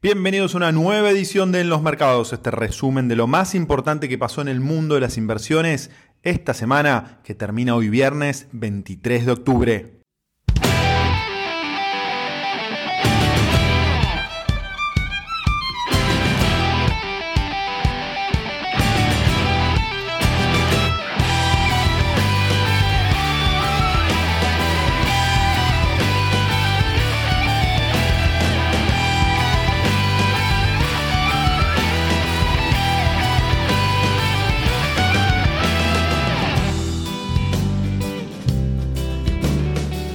Bienvenidos a una nueva edición de En los Mercados, este resumen de lo más importante que pasó en el mundo de las inversiones esta semana que termina hoy viernes 23 de octubre.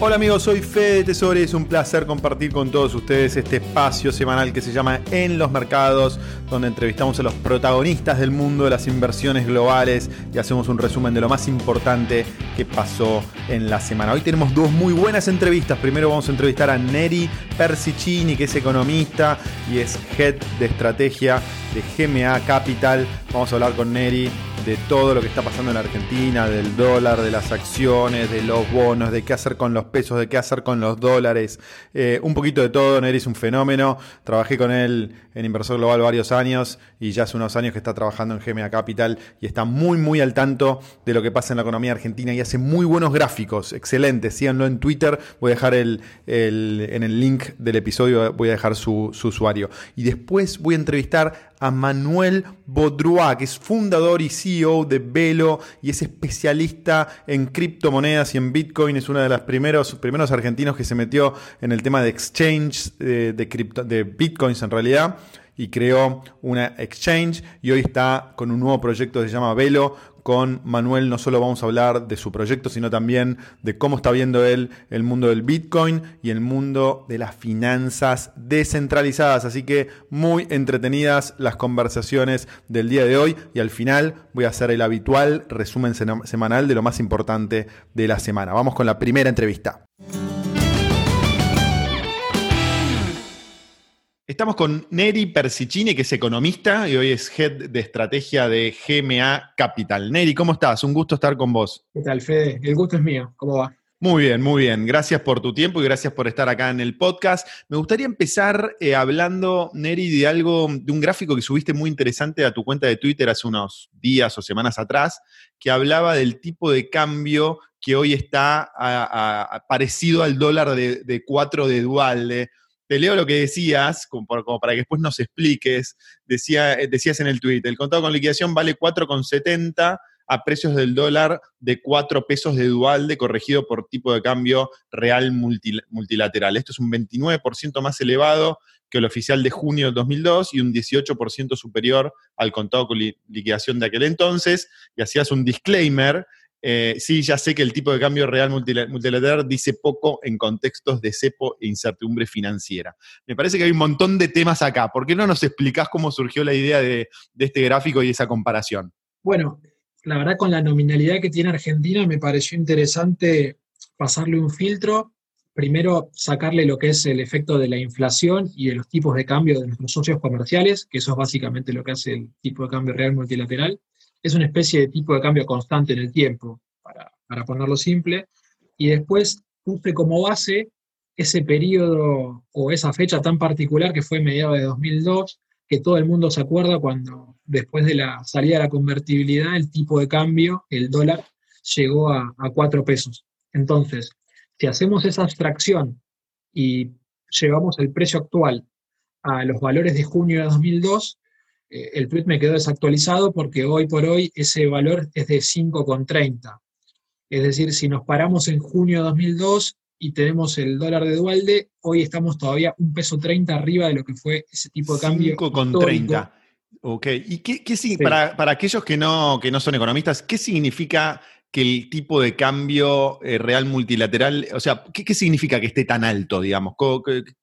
Hola amigos, soy Fede Tesoro y es un placer compartir con todos ustedes este espacio semanal que se llama En los Mercados, donde entrevistamos a los protagonistas del mundo de las inversiones globales y hacemos un resumen de lo más importante que pasó en la semana. Hoy tenemos dos muy buenas entrevistas. Primero vamos a entrevistar a Neri Persicini, que es economista y es head de estrategia de GMA Capital. Vamos a hablar con Neri de todo lo que está pasando en la Argentina, del dólar, de las acciones, de los bonos, de qué hacer con los pesos, de qué hacer con los dólares, eh, un poquito de todo. Neri es un fenómeno. Trabajé con él en Inversor Global varios años y ya hace unos años que está trabajando en GMA Capital y está muy, muy al tanto de lo que pasa en la economía argentina y hace muy buenos gráficos, excelentes. Síganlo en Twitter. Voy a dejar el, en el link del episodio, voy a dejar su, su usuario. Y después voy a entrevistar a Manuel Baudrois, que es fundador y CEO de Velo y es especialista en criptomonedas y en Bitcoin. Es uno de los primeros, primeros argentinos que se metió en el tema de exchange eh, de, de Bitcoins en realidad y creó una exchange y hoy está con un nuevo proyecto que se llama Velo con Manuel no solo vamos a hablar de su proyecto, sino también de cómo está viendo él el mundo del Bitcoin y el mundo de las finanzas descentralizadas. Así que muy entretenidas las conversaciones del día de hoy y al final voy a hacer el habitual resumen semanal de lo más importante de la semana. Vamos con la primera entrevista. Estamos con Neri Persicini, que es economista y hoy es head de estrategia de GMA Capital. Neri, ¿cómo estás? Un gusto estar con vos. ¿Qué tal, Fede? El gusto es mío. ¿Cómo va? Muy bien, muy bien. Gracias por tu tiempo y gracias por estar acá en el podcast. Me gustaría empezar eh, hablando, Neri, de algo, de un gráfico que subiste muy interesante a tu cuenta de Twitter hace unos días o semanas atrás, que hablaba del tipo de cambio que hoy está parecido al dólar de, de 4 de Dualde te leo lo que decías, como, para que después nos expliques. Decía, eh, decías en el tweet, el contado con liquidación vale 4,70 a precios del dólar de 4 pesos de Dualde corregido por tipo de cambio real multilateral. Esto es un 29% más elevado que el oficial de junio del 2002 y un 18% superior al contado con liquidación de aquel entonces. Y hacías un disclaimer eh, sí, ya sé que el tipo de cambio real multilateral dice poco en contextos de cepo e incertidumbre financiera. Me parece que hay un montón de temas acá. ¿Por qué no nos explicás cómo surgió la idea de, este gráfico y esa comparación? Bueno, la verdad con la nominalidad que tiene Argentina me pareció interesante pasarle un filtro. Primero, sacarle lo que es el efecto de la inflación y de los tipos de cambio de nuestros socios comerciales, que eso es básicamente lo que hace el tipo de cambio real multilateral es una especie de tipo de cambio constante en el tiempo, para, ponerlo simple, y después puse como base ese periodo o esa fecha tan particular que fue mediados de 2002, que todo el mundo se acuerda cuando después de la salida de la convertibilidad el tipo de cambio, el dólar, llegó a, a 4 pesos. Entonces, si hacemos esa abstracción y llevamos el precio actual a los valores de junio de 2002, eh, el tweet me quedó desactualizado porque hoy por hoy ese valor es de 5,30. Es decir, si nos paramos en junio de 2002 y tenemos el dólar de Dualde, hoy estamos todavía un peso 30 arriba de lo que fue ese tipo de cambio. 5,30. Ok, ¿y qué, para, aquellos que no, que no son economistas, qué significa que el tipo de cambio eh, real multilateral, o sea, ¿qué, significa que esté tan alto, digamos?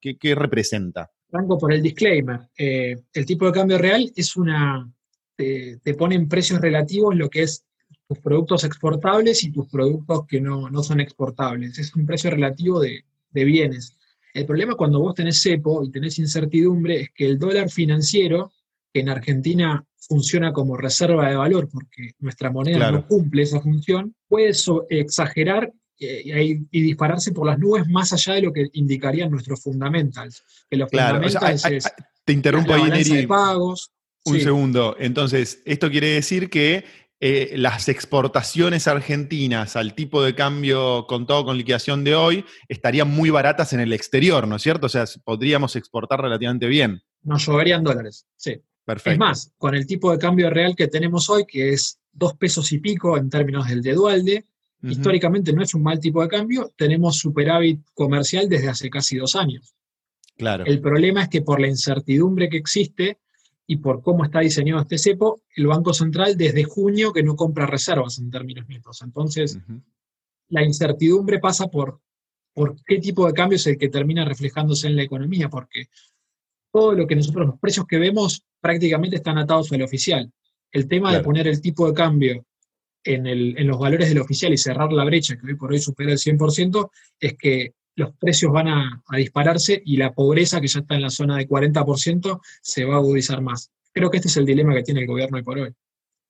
qué representa? Arranco por el disclaimer. Eh, el tipo de cambio real es una. Te, te ponen precios relativos lo que es tus productos exportables y tus productos que no, son exportables. Es un precio relativo de, bienes. El problema cuando vos tenés cepo y tenés incertidumbre es que el dólar financiero, que en Argentina funciona como reserva de valor porque nuestra moneda no cumple esa función, puede exagerar y, dispararse por las nubes más allá de lo que indicarían nuestros fundamentals. Que los fundamentals Te interrumpo ahí, Neri. pagos. Un segundo. Entonces, esto quiere decir que eh, las exportaciones argentinas al tipo de cambio con todo con liquidación de hoy estarían muy baratas en el exterior, ¿no es cierto? O sea, podríamos exportar relativamente bien. Nos lloverían dólares, sí. Perfecto. Es más, con el tipo de cambio real que tenemos hoy, que es dos pesos y pico en términos del de Dualde, históricamente no es un mal tipo de cambio, tenemos superávit comercial desde hace casi dos años. Claro. El problema es que por la incertidumbre que existe y por cómo está diseñado este cepo, el Banco Central desde junio que no compra reservas en términos netos. Entonces, la incertidumbre pasa por, por qué tipo de cambio es el que termina reflejándose en la economía, porque todo lo que nosotros, los precios que vemos, prácticamente están atados al oficial. El tema de poner el tipo de cambio en, los valores del oficial y cerrar la brecha, que hoy por hoy supera el 100%, es que los precios van a, dispararse y la pobreza, que ya está en la zona de 40%, se va a agudizar más. Creo que este es el dilema que tiene el gobierno hoy por hoy.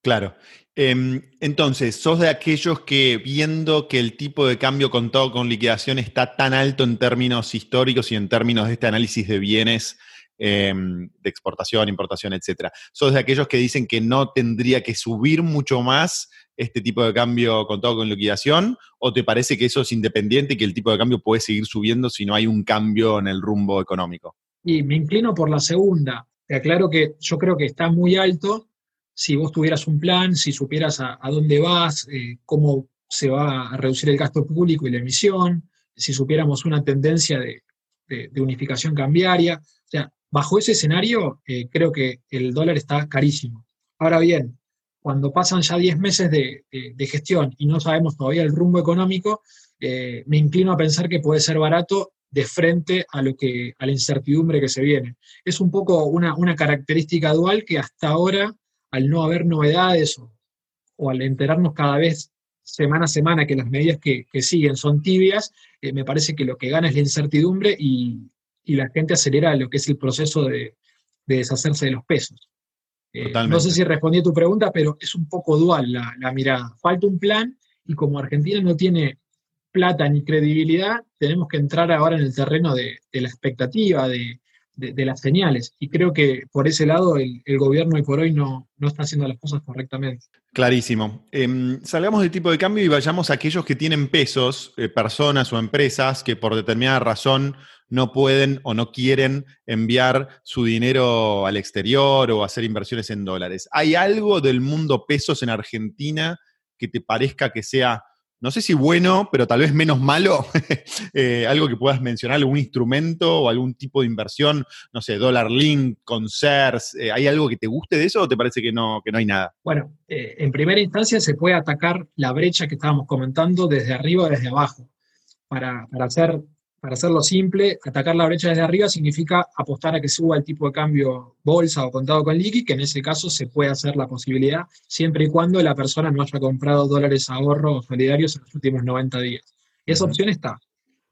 Claro. Em, entonces, sos de aquellos que viendo que el tipo de cambio contado con liquidación está tan alto en términos históricos y en términos de este análisis de bienes em, de exportación, importación, etcétera, sos de aquellos que dicen que no tendría que subir mucho más este tipo de cambio contado con liquidación? ¿O te parece que eso es independiente y que el tipo de cambio puede seguir subiendo si no hay un cambio en el rumbo económico? Y me inclino por la segunda. Te aclaro que yo creo que está muy alto. Si vos tuvieras un plan, si supieras a, dónde vas, eh, cómo se va a reducir el gasto público y la emisión, si supiéramos una tendencia de, unificación cambiaria. O sea, bajo ese escenario, eh, creo que el dólar está carísimo. Ahora bien, cuando pasan ya 10 meses de, gestión y no sabemos todavía el rumbo económico, eh, me inclino a pensar que puede ser barato de frente a, lo que, a la incertidumbre que se viene. Es un poco una, característica dual que hasta ahora, al no haber novedades o, al enterarnos cada vez semana a semana que las medidas que, siguen son tibias, eh, me parece que lo que gana es la incertidumbre y, la gente acelera lo que es el proceso de deshacerse de los pesos. Eh, no sé si respondí a tu pregunta, pero es un poco dual la, mirada. Falta un plan y como Argentina no tiene plata ni credibilidad, tenemos que entrar ahora en el terreno de, la expectativa, de, las señales. Y creo que por ese lado el, gobierno hoy por hoy no, no, está haciendo las cosas correctamente. Clarísimo. Em, salgamos del tipo de cambio y vayamos a aquellos que tienen pesos, eh, personas o empresas que por determinada razón no pueden o no quieren enviar su dinero al exterior o hacer inversiones en dólares. ¿Hay algo del mundo pesos en Argentina que te parezca que sea, no sé si bueno, pero tal vez menos malo? Eh, algo que puedas mencionar, algún instrumento o algún tipo de inversión, no sé, dólar link, concerts, eh, ¿hay algo que te guste de eso o te parece que no, que no hay nada? Bueno, eh, en primera instancia se puede atacar la brecha que estábamos comentando desde arriba o desde abajo. Para, para hacer para hacerlo simple, atacar la brecha desde arriba significa apostar a que suba el tipo de cambio bolsa o contado con liqui, que en ese caso se puede hacer la posibilidad, siempre y cuando la persona no haya comprado dólares ahorro o solidarios en los últimos 90 días. Esa opción está.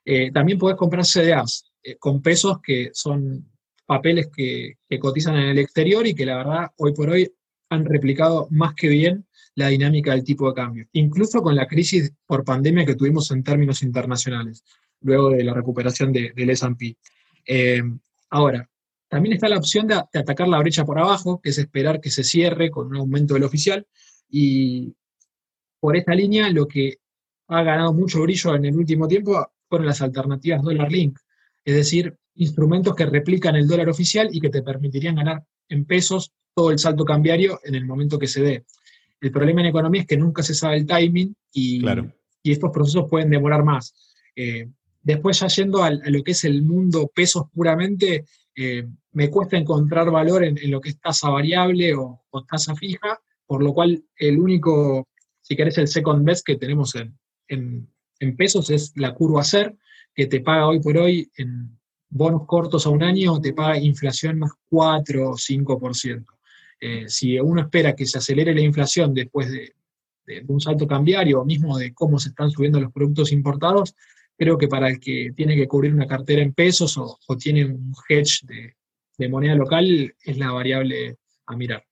Eh, también puedes comprar CDAs eh, con pesos que son papeles que, que cotizan en el exterior y que la verdad hoy por hoy han replicado más que bien la dinámica del tipo de cambio, incluso con la crisis por pandemia que tuvimos en términos internacionales luego de la recuperación del S&P. Eh, ahora, también está la opción de, atacar la brecha por abajo, que es esperar que se cierre con un aumento del oficial, y por esta línea lo que ha ganado mucho brillo en el último tiempo fueron las alternativas dólar link, es decir, instrumentos que replican el dólar oficial y que te permitirían ganar en pesos todo el salto cambiario en el momento que se dé. El problema en economía es que nunca se sabe el timing y, y estos procesos pueden demorar más. Eh, Después ya yendo a, lo que es el mundo pesos puramente, eh, me cuesta encontrar valor en, lo que es tasa variable o, tasa fija, por lo cual el único, si querés, el second best que tenemos en, pesos es la curva SER, que te paga hoy por hoy en bonos cortos a un año, te paga inflación más 4 o 5%. Eh, si uno espera que se acelere la inflación después de, un salto cambiario o mismo de cómo se están subiendo los productos importados, creo que para el que tiene que cubrir una cartera en pesos o, tiene un hedge de, moneda local, es la variable a mirar.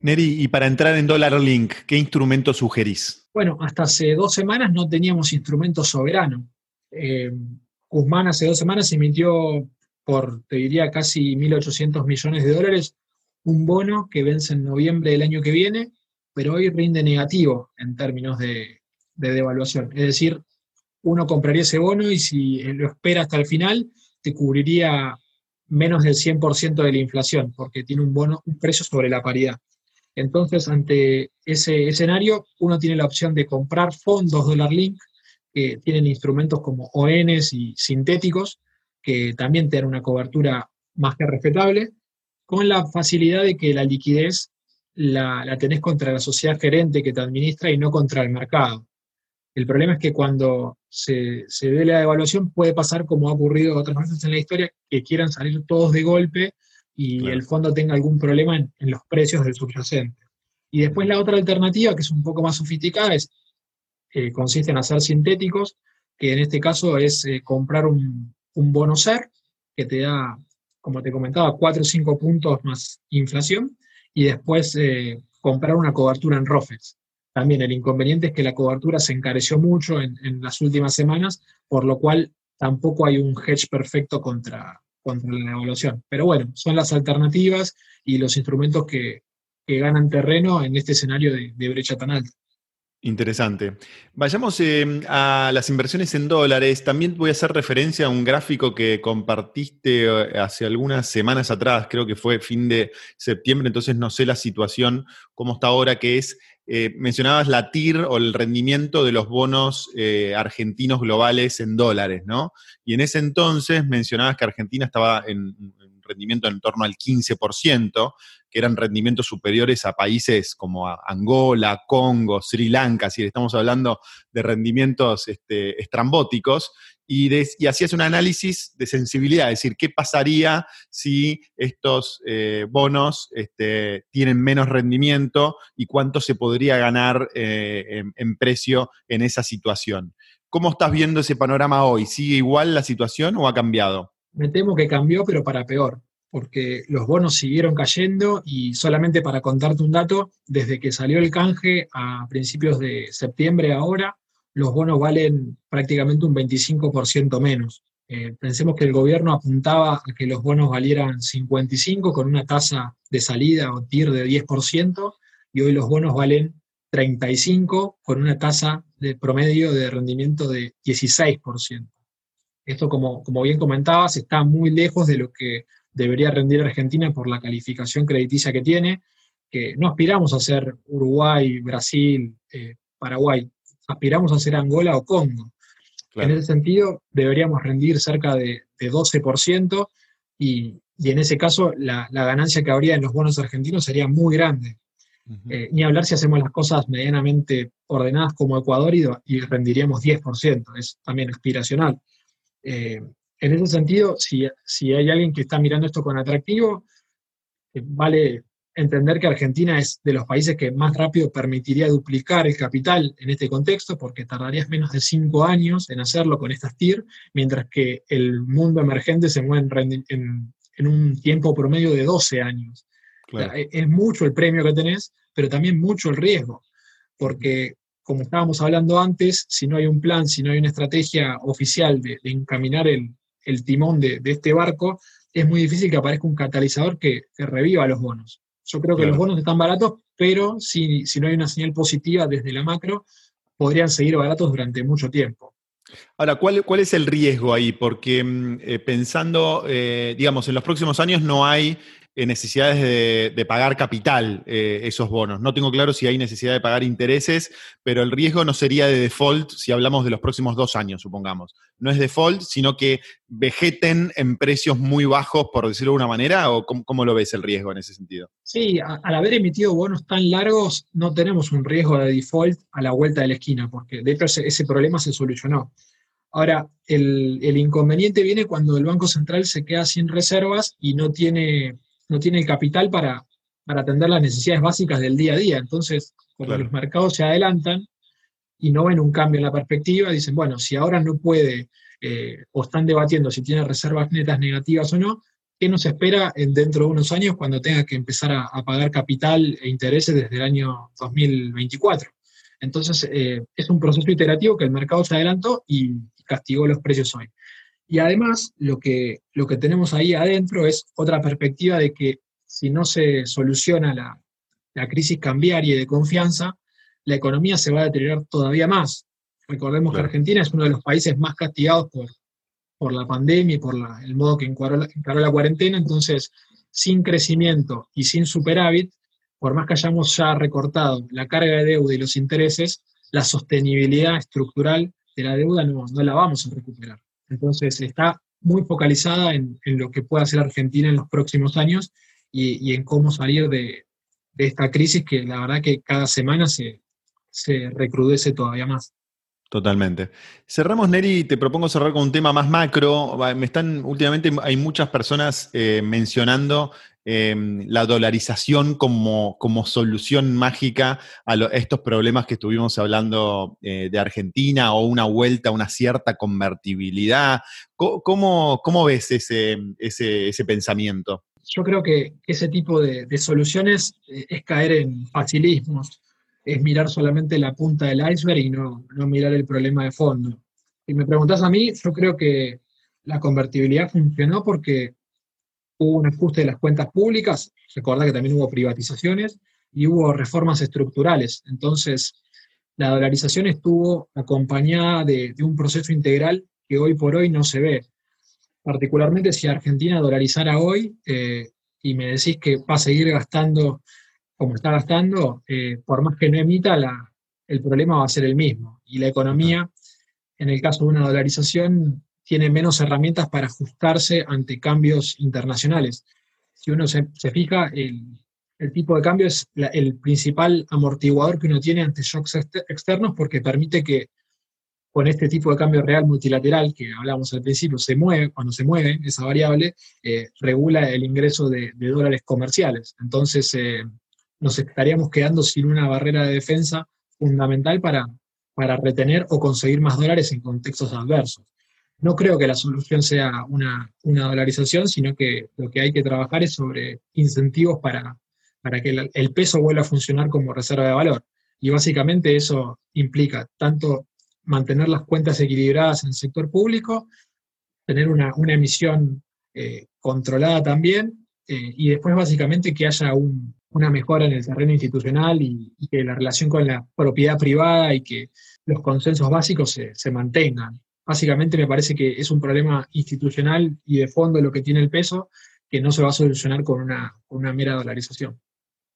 Neri, y para entrar en Dollar Link, ¿qué instrumento sugerís? Bueno, hasta hace dos semanas no teníamos instrumento soberano. Eh, Guzmán hace dos semanas emitió por, te diría, casi 1.800 millones de dólares, un bono que vence en noviembre del año que viene, pero hoy rinde negativo en términos de, devaluación. Es decir, uno compraría ese bono y si lo espera hasta el final, te cubriría menos del 100% de la inflación, porque tiene un bono, un precio sobre la paridad. Entonces, ante ese escenario, uno tiene la opción de comprar fondos dólar link, que tienen instrumentos como ONs y sintéticos, que también tienen una cobertura más que respetable, con la facilidad de que la liquidez la, tenés contra la sociedad gerente que te administra y no contra el mercado. El problema es que cuando se, se dé la devaluación puede pasar como ha ocurrido otras veces en la historia, que quieran salir todos de golpe y el fondo tenga algún problema en, los precios del subyacente. Y después la otra alternativa, que es un poco más sofisticada, es, eh, consiste en hacer sintéticos, que en este caso es eh, comprar un, un bono SER, que te da, como te comentaba, 4 o 5 puntos más inflación, y después eh, comprar una cobertura en ROFEX. También el inconveniente es que la cobertura se encareció mucho en, las últimas semanas, por lo cual tampoco hay un hedge perfecto contra, contra la evaluación. Pero bueno, son las alternativas y los instrumentos que, ganan terreno en este escenario de, de brecha tan alta. Interesante. Vayamos eh, a las inversiones en dólares. También voy a hacer referencia a un gráfico que compartiste eh, hace algunas semanas atrás, creo que fue fin de septiembre, entonces no sé la situación, cómo está ahora, que es, eh, mencionabas la TIR o el rendimiento de los bonos argentinos globales en dólares, ¿no? Y en ese entonces mencionabas que Argentina estaba en rendimiento en torno al 15%, que eran rendimientos superiores a países como Angola, Congo, Sri Lanka, si estamos hablando de rendimientos este, estrambóticos, y, hacías un análisis de sensibilidad, es decir, qué pasaría si estos eh, bonos este, tienen menos rendimiento y cuánto se podría ganar eh, en, precio en esa situación. ¿Cómo estás viendo ese panorama hoy? ¿Sigue igual la situación o ha cambiado? Me temo que cambió, pero para peor porque los bonos siguieron cayendo y solamente para contarte un dato, desde que salió el canje a principios de septiembre ahora, los bonos valen prácticamente un 25% menos. Eh, pensemos que el gobierno apuntaba a que los bonos valieran 55 con una tasa de salida o TIR de 10% y hoy los bonos valen 35 con una tasa de promedio de rendimiento de 16%. Esto, como, como bien comentabas, está muy lejos de lo que debería rendir Argentina por la calificación crediticia que tiene, que no aspiramos a ser Uruguay, Brasil, eh, Paraguay, aspiramos a ser Angola o Congo. En ese sentido, deberíamos rendir cerca de, 12% y, en ese caso la, ganancia que habría en los bonos argentinos sería muy grande. Eh, ni hablar si hacemos las cosas medianamente ordenadas como Ecuador y, y rendiríamos 10%, es también aspiracional. Eh, en ese sentido, si, hay alguien que está mirando esto con atractivo, eh, vale entender que Argentina es de los países que más rápido permitiría duplicar el capital en este contexto, porque tardarías menos de cinco años en hacerlo con estas TIR, mientras que el mundo emergente se mueve en, un tiempo promedio de 12 años. E, es mucho el premio que tenés, pero también mucho el riesgo, porque como estábamos hablando antes, si no hay un plan, si no hay una estrategia oficial de encaminar el, el timón de, este barco, es muy difícil que aparezca un catalizador que, reviva los bonos. Yo creo que los bonos están baratos, pero si, no hay una señal positiva desde la macro, podrían seguir baratos durante mucho tiempo. Ahora, ¿cuál, cuál es el riesgo ahí? Porque mm, eh, pensando, eh, digamos, en los próximos años no hay necesidades de, pagar capital eh, esos bonos. No tengo claro si hay necesidad de pagar intereses, pero el riesgo no sería de default si hablamos de los próximos dos años, supongamos. No es default, sino que vegeten en precios muy bajos, por decirlo de alguna manera, o cómo, lo ves el riesgo en ese sentido? Sí, al haber emitido bonos tan largos, no tenemos un riesgo de default a la vuelta de la esquina, porque de hecho ese, problema se solucionó. Ahora, el, inconveniente viene cuando el Banco Central se queda sin reservas y no tiene no tiene el capital para, atender las necesidades básicas del día a día. Entonces, cuando los mercados se adelantan y no ven un cambio en la perspectiva, dicen, bueno, si ahora no puede eh, o están debatiendo si tiene reservas netas negativas o no, ¿qué nos espera dentro de unos años cuando tenga que empezar a, pagar capital e intereses desde el año 2024? Entonces, eh, es un proceso iterativo que el mercado se adelantó y castigó los precios hoy. Y además, lo que, lo que tenemos ahí adentro es otra perspectiva de que si no se soluciona la, la crisis cambiaria y de confianza, la economía se va a deteriorar todavía más. Recordemos que Argentina es uno de los países más castigados por, por la pandemia y por el modo que encaró la, cuarentena, entonces sin crecimiento y sin superávit, por más que hayamos ya recortado la carga de deuda y los intereses, la sostenibilidad estructural de la deuda no, la vamos a recuperar. Entonces está muy focalizada en, lo que puede hacer Argentina en los próximos años y, en cómo salir de, de, esta crisis que la verdad que cada semana se, se recrudece todavía más. Totalmente. Cerramos, Neri, te propongo cerrar con un tema más macro. Me están, últimamente hay muchas personas eh, mencionando em, la dolarización como, como, solución mágica a, estos problemas que estuvimos hablando eh, de Argentina o una vuelta a una cierta convertibilidad. ¿Cómo, cómo ves ese, ese, pensamiento? Yo creo que ese tipo de, soluciones eh, es caer en facilismos es mirar solamente la punta del iceberg y no, mirar el problema de fondo. Si me preguntas a mí, yo creo que la convertibilidad funcionó porque hubo un ajuste de las cuentas públicas, recuerda que también hubo privatizaciones y hubo reformas estructurales. Entonces, la dolarización estuvo acompañada de, un proceso integral que hoy por hoy no se ve. Particularmente si Argentina dolarizara hoy eh, y me decís que va a seguir gastando como está gastando, eh, por más que no emita, el problema va a ser el mismo. Y la economía, en el caso de una dolarización, tiene menos herramientas para ajustarse ante cambios internacionales. Si uno se, fija, el, tipo de cambio es el principal amortiguador que uno tiene ante shocks externos porque permite que con este tipo de cambio real multilateral que hablamos al principio, se mueve, cuando se mueve esa variable, eh, regula el ingreso de, dólares comerciales. Entonces, eh, nos estaríamos quedando sin una barrera de defensa fundamental para, para retener o conseguir más dólares en contextos adversos. No creo que la solución sea una, dolarización, sino que lo que hay que trabajar es sobre incentivos para, para que el, peso vuelva a funcionar como reserva de valor. Y básicamente eso implica tanto mantener las cuentas equilibradas en el sector público, tener una, emisión eh, controlada también, eh, y después básicamente que haya un, una mejora en el terreno institucional y, que la relación con la propiedad privada y que los consensos básicos se, mantengan. Básicamente me parece que es un problema institucional y de fondo lo que tiene el peso que no se va a solucionar con una, una mera dolarización.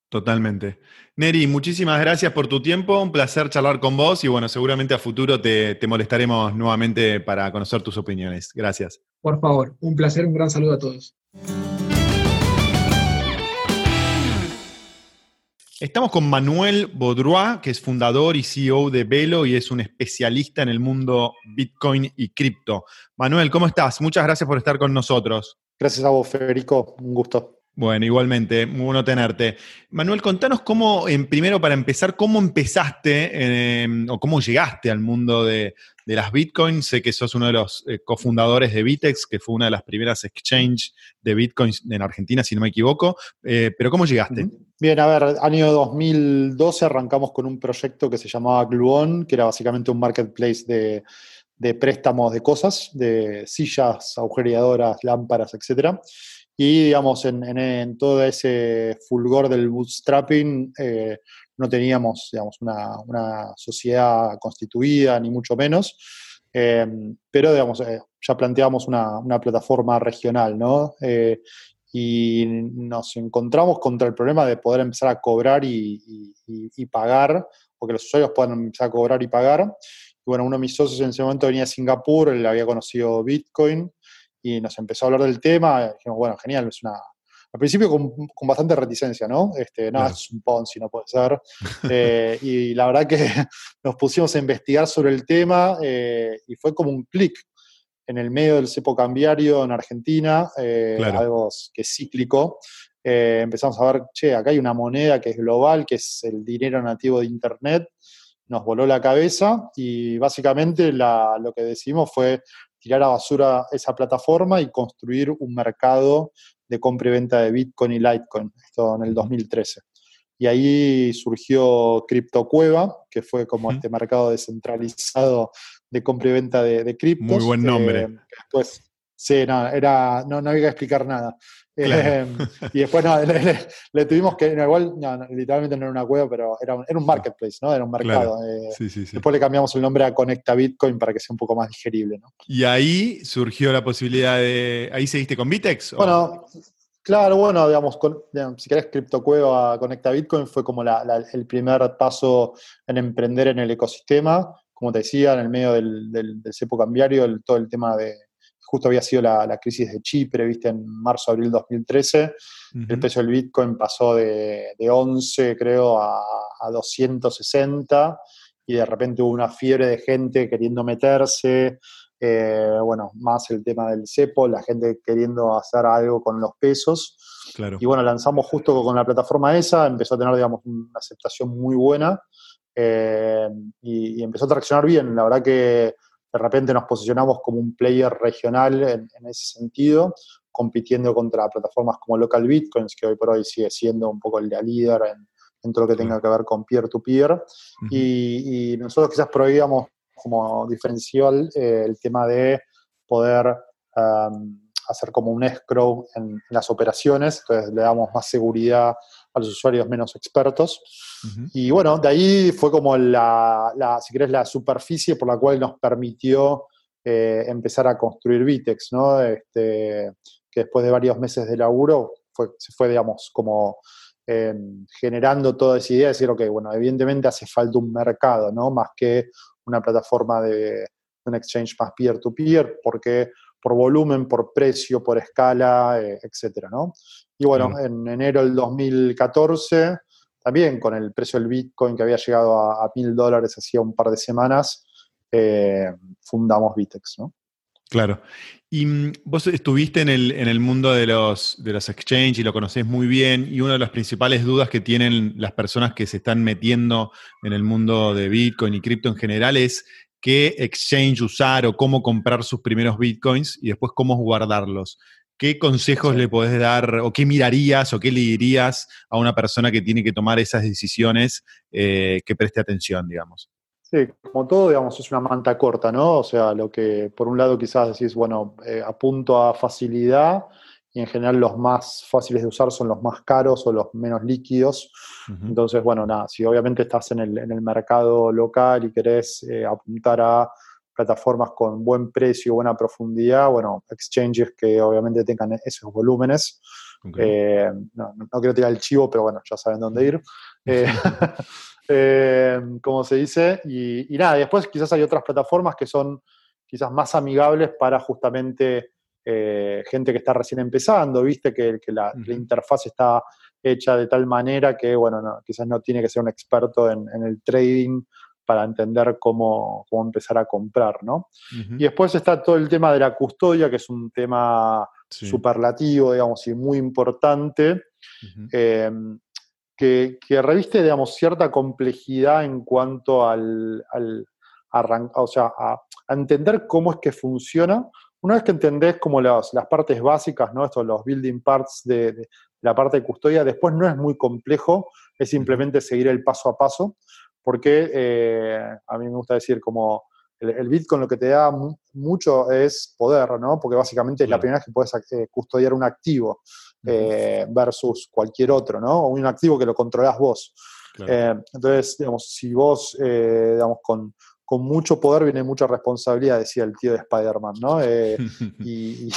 Totalmente. Neri, muchísimas gracias por tu tiempo, un placer charlar con vos y bueno, seguramente a futuro te, te, molestaremos nuevamente para conocer tus opiniones. Gracias. Por favor, un placer, un gran saludo a todos. Estamos con Manuel Baudrois, que es fundador y CEO de Velo y es un especialista en el mundo Bitcoin y cripto. Manuel, ¿cómo estás? Muchas gracias por estar con nosotros. Gracias a vos, Federico. Un gusto. Bueno, igualmente, muy bueno tenerte. Manuel, contanos cómo, en, primero para empezar, cómo empezaste em, o cómo llegaste al mundo de, las bitcoins. Sé que sos uno de los eh, cofundadores de Bitex, que fue una de las primeras exchange de bitcoins en Argentina, si no me equivoco. Eh, pero ¿cómo llegaste? Bien, a ver, año 2012 arrancamos con un proyecto que se llamaba Gluon, que era básicamente un marketplace de, de préstamos de cosas, de sillas, agujereadoras, lámparas, etcétera y, digamos, en, todo ese fulgor del bootstrapping eh, no teníamos, digamos, una, sociedad constituida, ni mucho menos. Em, pero, digamos, eh, ya planteamos una, plataforma regional, ¿no? Y nos encontramos contra el problema de poder empezar a cobrar y, y, pagar, o que los usuarios puedan empezar a cobrar y pagar. Y bueno, uno de mis socios en ese momento venía a Singapur, él había conocido Bitcoin, y nos empezó a hablar del tema. dijimos, bueno, genial, es una. Al principio con, bastante reticencia, ¿no? Este, no, es un Ponzi, no puede ser. Eh, y la verdad que nos pusimos a investigar sobre el tema eh, y fue como un clic en el medio del cepo cambiario en Argentina, eh, algo que es cíclico. empezamos a ver, che, acá hay una moneda que es global, que es el dinero nativo de Internet. Nos voló la cabeza y básicamente lo que decidimos fue tirar a basura esa plataforma y construir un mercado de compra y venta de Bitcoin y Litecoin, esto en el 2013. Y ahí surgió CryptoCueva, que fue como este mercado descentralizado de compra y venta de, de criptos. Muy buen nombre. pues sí, no, era, no, no había que explicar nada. Em, y después no, le, tuvimos que, igual, literalmente no era una cueva, pero era un, era un marketplace, ¿no? Era un mercado. Eh, después le cambiamos el nombre a Conecta Bitcoin para que sea un poco más digerible, ¿no? Y ahí surgió la posibilidad de. ¿Ahí seguiste con Bitex? Bueno, claro, bueno, digamos, si querés, CryptoCueva Conecta Bitcoin fue como el primer paso en emprender en el ecosistema. Como te decía, en el medio del, del, cepo cambiario, todo el tema de justo había sido la, crisis de Chipre, viste, en marzo, abril 2013. El precio del Bitcoin pasó de, 11, creo, a, 260 y de repente hubo una fiebre de gente queriendo meterse. Eh, bueno, más el tema del cepo, la gente queriendo hacer algo con los pesos. Y bueno, lanzamos justo con la plataforma esa, empezó a tener, digamos, una aceptación muy buena eh, y, y, empezó a traccionar bien. La verdad que de repente nos posicionamos como un player regional en, ese sentido, compitiendo contra plataformas como Local Bitcoins, que hoy por hoy sigue siendo un poco el líder en, todo lo que tenga que ver con peer-to-peer. y, nosotros quizás prohibíamos como diferencial eh, el tema de poder um, hacer como un escrow en, las operaciones, entonces le damos más seguridad a los usuarios menos expertos. Y bueno, de ahí fue como la, si querés, la superficie por la cual nos permitió eh, empezar a construir Vitex, ¿no? Este, que después de varios meses de laburo fue, se fue, digamos, como em, generando toda esa idea de decir, ok, bueno, evidentemente hace falta un mercado, ¿no? Más que una plataforma de un exchange más peer-to-peer, porque por volumen, por precio, por escala, eh, etcétera, ¿no? Y bueno, en enero del 2014, también con el precio del Bitcoin que había llegado a mil dólares hacía un par de semanas, eh, fundamos Vitex, ¿no? Claro. Y mm, vos estuviste en el, en el mundo de los, de los exchange y lo conocés muy bien, y una de las principales dudas que tienen las personas que se están metiendo en el mundo de Bitcoin y cripto en general es qué exchange usar o cómo comprar sus primeros bitcoins y después cómo guardarlos. ¿Qué consejos le podés dar o qué mirarías o qué le dirías a una persona que tiene que tomar esas decisiones eh, que preste atención, digamos? Sí, como todo, digamos, es una manta corta, ¿no? O sea, lo que por un lado quizás decís, bueno, eh, apunto a facilidad y en general los más fáciles de usar son los más caros o los menos líquidos. Entonces, bueno, nada, si obviamente estás en el, en el mercado local y querés eh, apuntar a plataformas con buen precio, buena profundidad, bueno, exchanges que obviamente tengan esos volúmenes. Eh, no, no, quiero tirar el chivo, pero bueno, ya saben dónde ir. Eh, como se dice, y, y, nada, después quizás hay otras plataformas que son quizás más amigables para justamente eh, gente que está recién empezando, viste que, la, interfaz está hecha de tal manera que, bueno, quizás no tiene que ser un experto en, el trading para entender cómo, empezar a comprar, ¿no? Y después está todo el tema de la custodia, que es un tema superlativo, digamos, y muy importante, eh, que, reviste, digamos, cierta complejidad en cuanto al, al o sea, a, entender cómo es que funciona, una vez que entendés como las, partes básicas, ¿no? Estos, los building parts de, la parte de custodia, después no es muy complejo, es simplemente seguir el paso a paso, porque eh, a mí me gusta decir como el, Bitcoin lo que te da mucho es poder, ¿no? Porque básicamente es la primera vez que puedes eh, custodiar un activo eh, versus cualquier otro, ¿no? O un activo que lo controlas vos. entonces, digamos, si vos, digamos, con, con mucho poder viene mucha responsabilidad, decía el tío de Spider-Man, ¿no? Eh, y,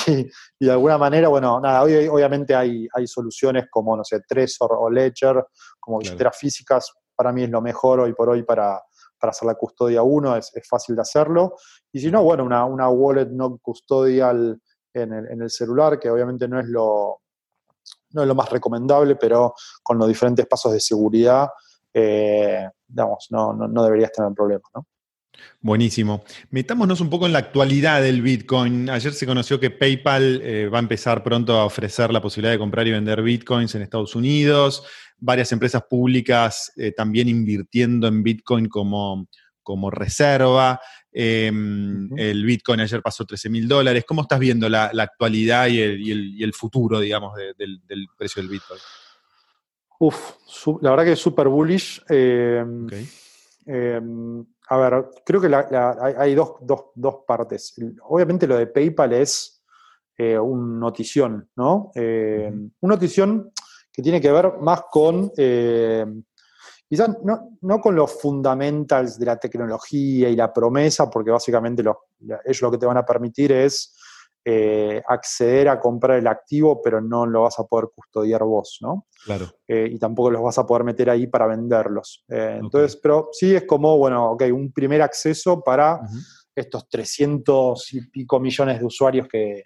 de alguna manera, bueno, nada, hoy obviamente hay, hay soluciones como, no sé, Trezor o Ledger, como billeteras físicas, para mí es lo mejor hoy por hoy para, hacer la custodia uno, es, fácil de hacerlo. Y si no, bueno, una, una wallet no custodial en el, en el, celular, que obviamente no es lo, no es lo más recomendable, pero con los diferentes pasos de seguridad, eh, digamos, no, no, no deberías tener problemas, ¿no? Buenísimo. Metámonos un poco en la actualidad del Bitcoin. Ayer se conoció que PayPal eh, va a empezar pronto a ofrecer la posibilidad de comprar y vender Bitcoins en Estados Unidos. Varias empresas públicas eh, también invirtiendo en Bitcoin como, como reserva. Em, el Bitcoin ayer pasó 13 mil dólares. ¿Cómo estás viendo la, actualidad y el, futuro, digamos, del, precio del Bitcoin? Uf, la verdad que es súper bullish. Em, em, a ver, creo que hay, dos, partes. Obviamente lo de PayPal es eh, un notición, ¿no? Eh, una notición que tiene que ver más con, eh, quizás no, con los fundamentals de la tecnología y la promesa, porque básicamente ellos lo que te van a permitir es eh, acceder a comprar el activo, pero no lo vas a poder custodiar vos, ¿no? Claro. Eh, y tampoco los vas a poder meter ahí para venderlos. Eh, entonces, pero sí es como, bueno, ok, un primer acceso para estos 300 y pico millones de usuarios que,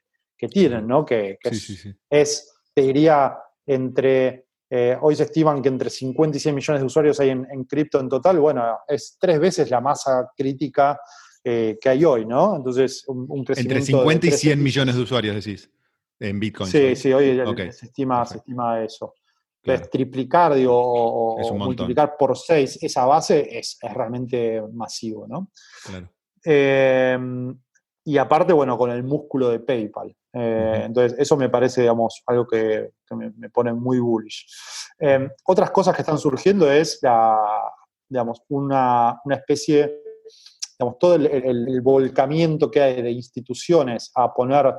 tienen, ¿no? Que, es, te diría, entre hoy se estiman que entre 50 y 100 millones de usuarios hay en, en cripto en total. Bueno, es tres veces la masa crítica eh, que hay hoy, ¿no? Entonces, un, crecimiento. Entre 50 y 100 millones de usuarios, decís, en Bitcoin. Sí, sí, hoy se, estima, se estima eso. Entonces, triplicar digo, o, multiplicar por 6 esa base es, realmente masivo, ¿no? Claro. Em, y aparte, bueno, con el músculo de PayPal. Eh, entonces, eso me parece, digamos, algo que, me, pone muy bullish. Em, otras cosas que están surgiendo es la, digamos, una, una especie todo el, volcamiento que hay de instituciones a poner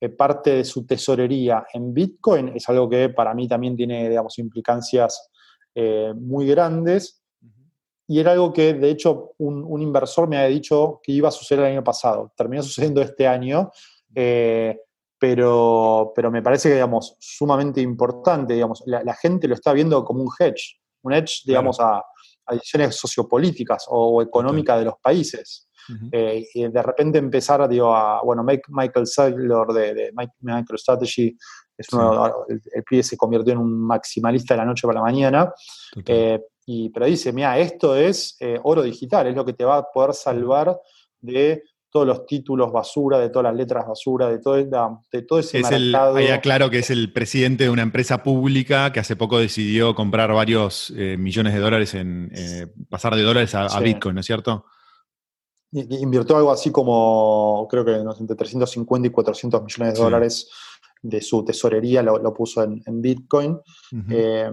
eh, parte de su tesorería en Bitcoin es algo que para mí también tiene, digamos, implicancias eh, muy grandes. Y era algo que, de hecho, un, inversor me había dicho que iba a suceder el año pasado. Terminó sucediendo este año, eh, pero, pero me parece que, digamos, sumamente importante. Digamos, la, gente lo está viendo como un hedge. Un hedge, digamos, a, decisiones sociopolíticas o económicas de los países. Eh, y de repente empezar digo, a, bueno, Michael Saylor de, de MicroStrategy, es el, el se convirtió en un maximalista de la noche para la mañana, eh, y, pero dice, mira, esto es eh, oro digital, es lo que te va a poder salvar de todos los títulos basura, de todas las letras basura, de todo, de todo ese es mercado. El, claro que es el presidente de una empresa pública que hace poco decidió comprar varios eh, millones de dólares en eh, pasar de dólares a, Bitcoin, ¿no es cierto? Invirtió algo así como, creo que entre 350 y 400 millones de dólares de su tesorería, lo, puso en, Bitcoin. Eh,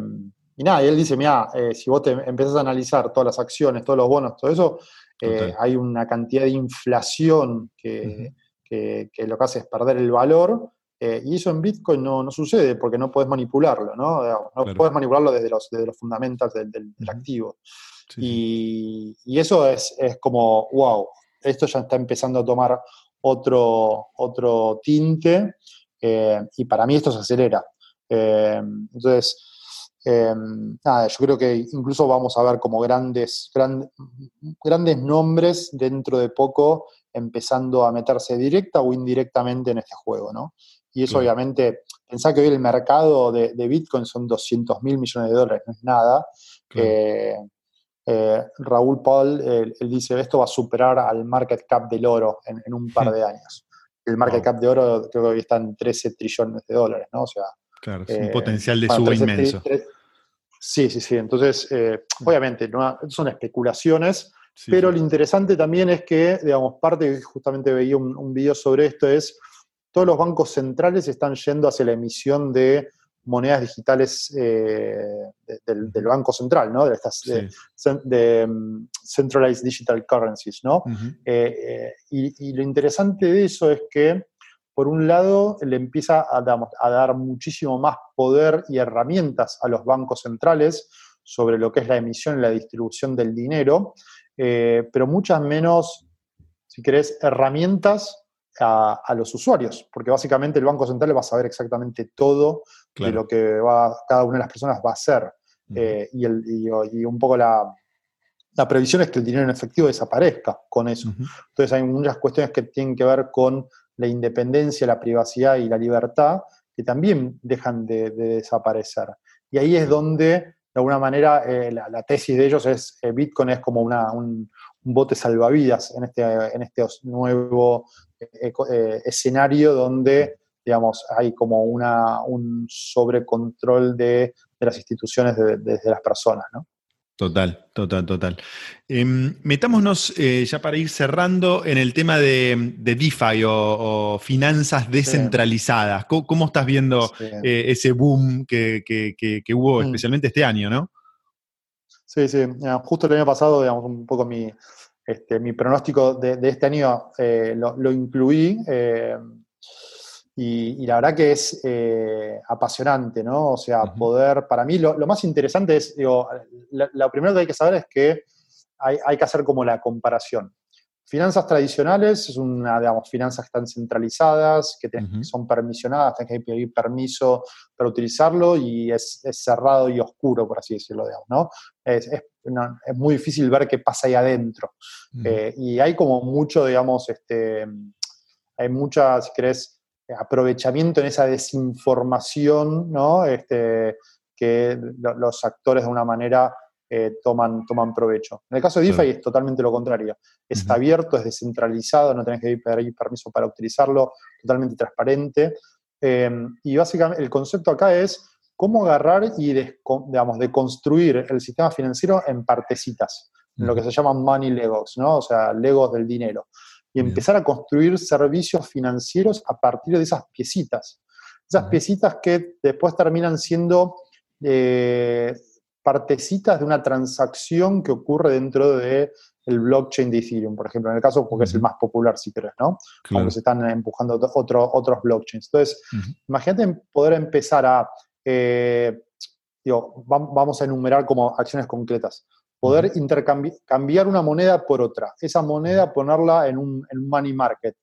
y nada, y él dice, mira, si vos te empezás a analizar todas las acciones, todos los bonos, todo eso, eh, hay una cantidad de inflación que, lo que hace es perder el valor. Eh, y eso en Bitcoin no, sucede porque no puedes manipularlo, ¿no? No puedes manipularlo desde los, desde los fundamentals del, activo. Y, eso es, como, wow, esto ya está empezando a tomar otro, otro tinte eh, y para mí esto se acelera. entonces, Em, nada, yo creo que incluso vamos a ver como grandes, grandes nombres dentro de poco empezando a meterse directa o indirectamente en este juego, ¿no? Y eso obviamente, pensá que hoy el mercado de, Bitcoin son 200 mil millones de dólares, no es nada. Eh, eh, Raúl Paul, él, dice, esto va a superar al market cap del oro en, un par de años. El market cap de oro creo que hoy está en 13 trillones de dólares, ¿no? O sea, Claro, es un eh, potencial de suba inmenso. Sí, sí, sí. Entonces, eh, mm. obviamente, no, son especulaciones, pero lo interesante también es que, digamos, parte, justamente veía un, un video sobre esto, es todos los bancos centrales están yendo hacia la emisión de monedas digitales eh, del, Banco Central, ¿no? De estas de, mm, Centralized Digital Currencies, ¿no? y, lo interesante de eso es que por un lado, le empieza a, dar muchísimo más poder y herramientas a los bancos centrales sobre lo que es la emisión y la distribución del dinero, eh, pero muchas menos, si querés, herramientas a, los usuarios, porque básicamente el Banco Central va a saber exactamente todo de lo que va, cada una de las personas va a hacer. Eh, y, un poco la, previsión es que el dinero en efectivo desaparezca con eso. Entonces hay muchas cuestiones que tienen que ver con la independencia, la privacidad y la libertad, que también dejan de, desaparecer. Y ahí es donde, de alguna manera, eh, la, tesis de ellos es eh, Bitcoin es como una, un, bote salvavidas en este, en este nuevo eh, escenario donde, digamos, hay como una, un sobrecontrol de, de las instituciones desde las personas, ¿no? Total, total, total. Em, metámonos eh, ya para ir cerrando en el tema de, DeFi o, finanzas descentralizadas. ¿Cómo, estás viendo eh, ese boom que, hubo mm. especialmente este año, no? Sí, sí. Justo el año pasado, digamos, un poco mi, este, mi pronóstico de, este año eh, lo, incluí y, la verdad que es eh, apasionante, ¿no? O sea, poder, para mí lo, más interesante es, digo, lo, primero que hay que saber es que hay, hay que hacer como la comparación. Finanzas tradicionales es una, digamos, finanzas que están centralizadas, que, son permisionadas, tienes que pedir permiso para utilizarlo y es, cerrado y oscuro, por así decirlo, digamos, ¿no? Es, muy difícil ver qué pasa ahí adentro. Eh, y hay como mucho, digamos, este, hay mucha, si querés, aprovechamiento en esa desinformación, ¿no? Este, que los actores de una manera eh, toman, toman provecho. En el caso de DeFi es totalmente lo contrario. Es abierto, es descentralizado, no tenés que pedir permiso para utilizarlo, totalmente transparente. Eh, y básicamente el concepto acá es cómo agarrar y digamos, de construir el sistema financiero en partecitas, en lo que se llaman money legos, ¿no? o sea, legos del dinero. Y empezar a construir servicios financieros a partir de esas piecitas. Esas piecitas que después terminan siendo eh, partecitas de una transacción que ocurre dentro del el blockchain de Ethereum, por ejemplo, en el caso porque es el más popular, si querés, ¿no? Aunque se están empujando otro, otros blockchains. Entonces, imagínate poder empezar a, eh, digo, vamos a enumerar como acciones concretas. Poder intercambiar una moneda por otra. Esa moneda ponerla en un, en un money market.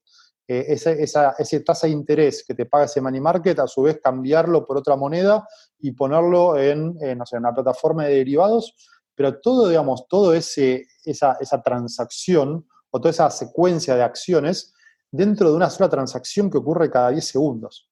Eh, ese, esa, tasa de interés que te paga ese money market, a su vez cambiarlo por otra moneda y ponerlo en, no sé, una plataforma de derivados, pero todo, digamos, todo ese, esa, esa transacción o toda esa secuencia de acciones dentro de una sola transacción que ocurre cada 10 segundos.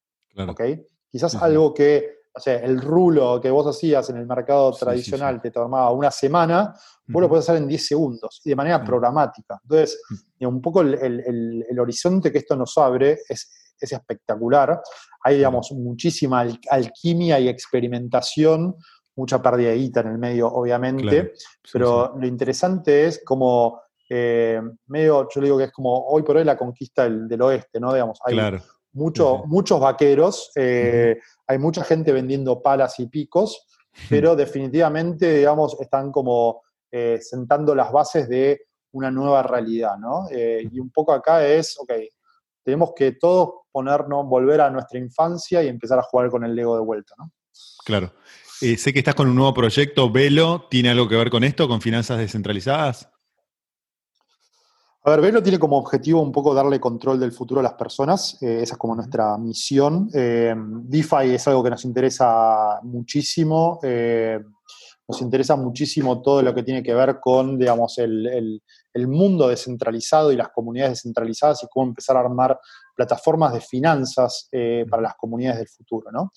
Quizás algo que o sea, el rulo que vos hacías en el mercado tradicional te tomaba una semana, vos lo podés hacer en 10 segundos y de manera programática. Entonces, un poco el, horizonte que esto nos abre es, es espectacular. Hay, digamos, muchísima alquimia y experimentación, mucha pérdida de guita en el medio, obviamente, pero lo interesante es como eh, medio, yo digo que es como hoy por hoy la conquista del, oeste, ¿no? Digamos, hay muchos vaqueros. Eh, hay mucha gente vendiendo palas y picos, pero definitivamente, digamos, están como eh, sentando las bases de una nueva realidad, ¿no? Eh, y un poco acá es, ok, tenemos que todos ponernos, volver a nuestra infancia y empezar a jugar con el Lego de vuelta, ¿no? Claro. Eh, sé que estás con un nuevo proyecto, Velo, ¿tiene algo que ver con esto, con finanzas descentralizadas? A ver, Velo tiene como objetivo un poco darle control del futuro a las personas. Eh, esa es como nuestra misión. Eh, DeFi es algo que nos interesa muchísimo. Eh, nos interesa muchísimo todo lo que tiene que ver con, digamos, el, mundo descentralizado y las comunidades descentralizadas y cómo empezar a armar plataformas de finanzas para las comunidades del futuro, ¿no?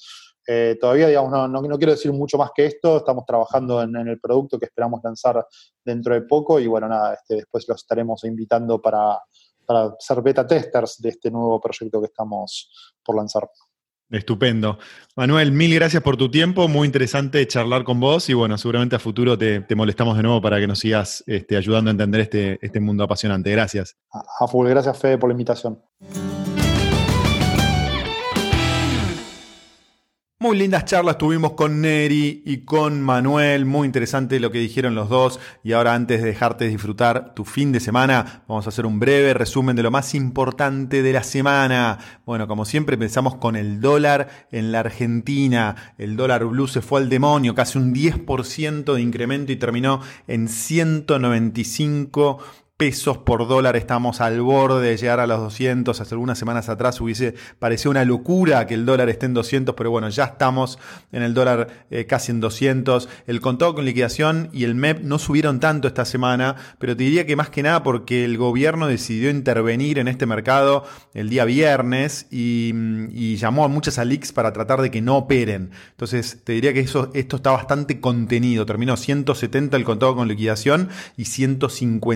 Eh, todavía, digamos, no, quiero decir mucho más que esto, estamos trabajando en, el producto que esperamos lanzar dentro de poco y bueno, nada, este, después los estaremos invitando para, para ser beta testers de este nuevo proyecto que estamos por lanzar. Estupendo. Manuel, mil gracias por tu tiempo, muy interesante charlar con vos y bueno, seguramente a futuro te, molestamos de nuevo para que nos sigas este, ayudando a entender este, este mundo apasionante. Gracias. A, a full, gracias Fede por la invitación. Muy lindas charlas tuvimos con Neri y con Manuel, muy interesante lo que dijeron los dos. Y ahora antes de dejarte disfrutar tu fin de semana, vamos a hacer un breve resumen de lo más importante de la semana. Bueno, como siempre pensamos con el dólar en la Argentina, el dólar blue se fue al demonio, casi un 10% de incremento y terminó en 195 pesos por dólar, estamos al borde de llegar a los 200. Hace algunas semanas atrás hubiese parecido una locura que el dólar esté en 200, pero bueno, ya estamos en el dólar eh, casi en 200. El contado con liquidación y el MEP no subieron tanto esta semana, pero te diría que más que nada porque el gobierno decidió intervenir en este mercado el día viernes y, llamó a muchas ALIX para tratar de que no operen. Entonces, te diría que eso, esto está bastante contenido. Terminó 170 el contado con liquidación y 155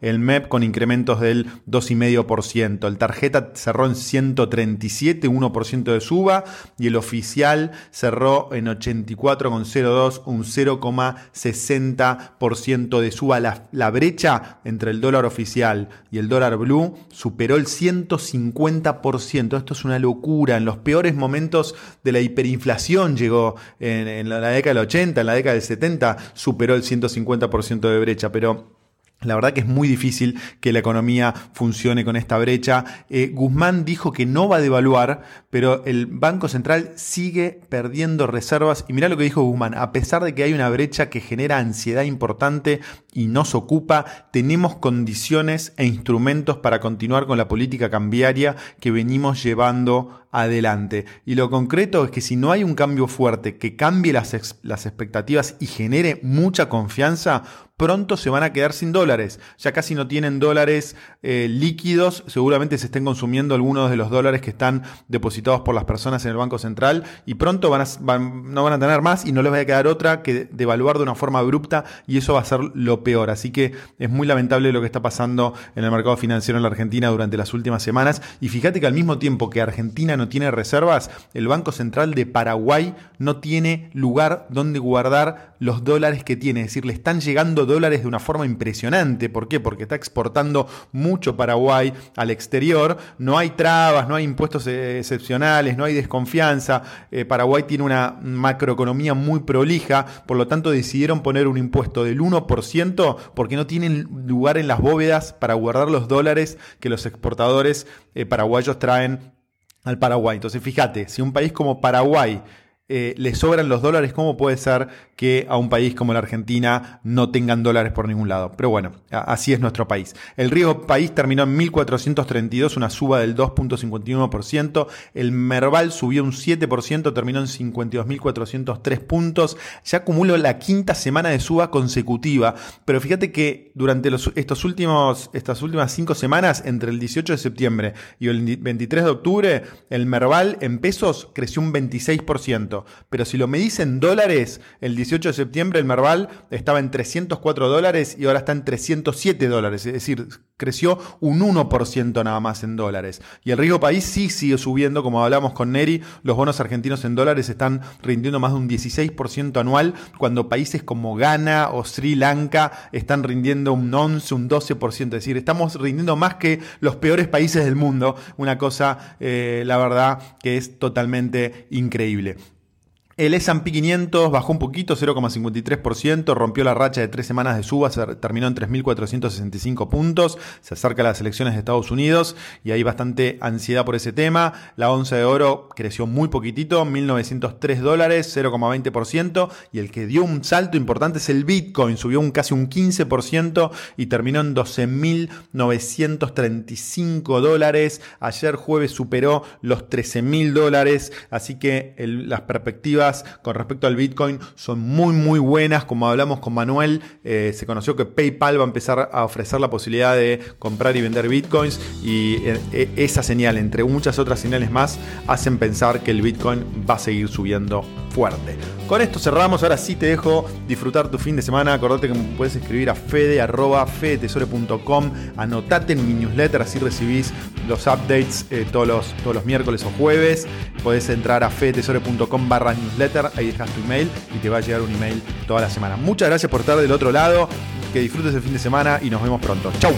el MEP con incrementos del 2,5%, el tarjeta cerró en 137, 1% de suba y el oficial cerró en 84,02, un 0,60% de suba. La, la brecha entre el dólar oficial y el dólar blue superó el 150%. Esto es una locura. En los peores momentos de la hiperinflación llegó en, la década del 80, en la década del 70, superó el 150% de brecha, pero La verdad que es muy difícil que la economía funcione con esta brecha. Eh, Guzmán dijo que no va a devaluar, pero el Banco Central sigue perdiendo reservas. Y mira lo que dijo Guzmán, a pesar de que hay una brecha que genera ansiedad importante y nos ocupa, tenemos condiciones e instrumentos para continuar con la política cambiaria que venimos llevando adelante. Y lo concreto es que si no hay un cambio fuerte que cambie las, las expectativas y genere mucha confianza, pronto se van a quedar sin dólares. Ya casi no tienen dólares eh, líquidos, seguramente se estén consumiendo algunos de los dólares que están depositados por las personas en el Banco Central y pronto van a, no van a tener más y no les va a quedar otra que devaluar de una forma abrupta y eso va a ser lo peor. Así que es muy lamentable lo que está pasando en el mercado financiero en la Argentina durante las últimas semanas. Y fíjate que al mismo tiempo que Argentina no tiene reservas, el Banco Central de Paraguay no tiene lugar donde guardar los dólares que tiene. Es decir, le están llegando dólares de una forma impresionante. ¿Por qué? Porque está exportando mucho Paraguay al exterior. No hay trabas, no hay impuestos eh, excepcionales, no hay desconfianza. Eh, Paraguay tiene una macroeconomía muy prolija, por lo tanto decidieron poner un impuesto del 1% porque no tienen lugar en las bóvedas para guardar los dólares que los exportadores eh, paraguayos traen al Paraguay. Entonces fíjate, si un país como Paraguay eh, le sobran los dólares, ¿cómo puede ser que a un país como la Argentina no tengan dólares por ningún lado? Pero bueno, así es nuestro país. El riesgo país terminó en 1.432, una suba del 2.51%. El Merval subió un 7%, terminó en 52.403 puntos. Ya acumuló la quinta semana de suba consecutiva. Pero fíjate que durante los, estos últimos, estas últimas cinco semanas, entre el 18 de septiembre y el 23 de octubre, el Merval en pesos creció un 26%. Pero si lo medís en dólares, el 18 de septiembre el Merval estaba en 304 dólares y ahora está en 307 dólares. Es decir, creció un 1% nada más en dólares. Y el riesgo país sí sigue subiendo, como hablamos con Neri, los bonos argentinos en dólares están rindiendo más de un 16% anual, cuando países como Ghana o Sri Lanka están rindiendo un 11, un 12%. Es decir, estamos rindiendo más que los peores países del mundo. Una cosa, eh, la verdad, que es totalmente increíble. El S&P 500 bajó un poquito, 0,53%, rompió la racha de tres semanas de suba, terminó en 3.465 puntos, se acerca a las elecciones de Estados Unidos y hay bastante ansiedad por ese tema. La onza de oro creció muy poquitito, 1.903 dólares, 0,20%, y el que dio un salto importante es el Bitcoin, subió un casi un 15% y terminó en 12.935 dólares. Ayer jueves superó los 13.000 dólares, así que las perspectivas con respecto al Bitcoin son muy muy buenas. Como hablamos con Manuel, eh, se conoció que PayPal va a empezar a ofrecer la posibilidad de comprar y vender Bitcoins y eh, esa señal, entre muchas otras señales más, hacen pensar que el Bitcoin va a seguir subiendo fuerte. Con esto cerramos, ahora sí te dejo disfrutar tu fin de semana. Acordate que me puedes escribir a fede anotate en mi newsletter, así recibís los updates eh, todos, los, todos los miércoles o jueves. Podés entrar a fedetesore.com barra newsletter, ahí dejas tu email y te va a llegar un email toda la semana. Muchas gracias por estar del otro lado, que disfrutes el fin de semana y nos vemos pronto. Chau.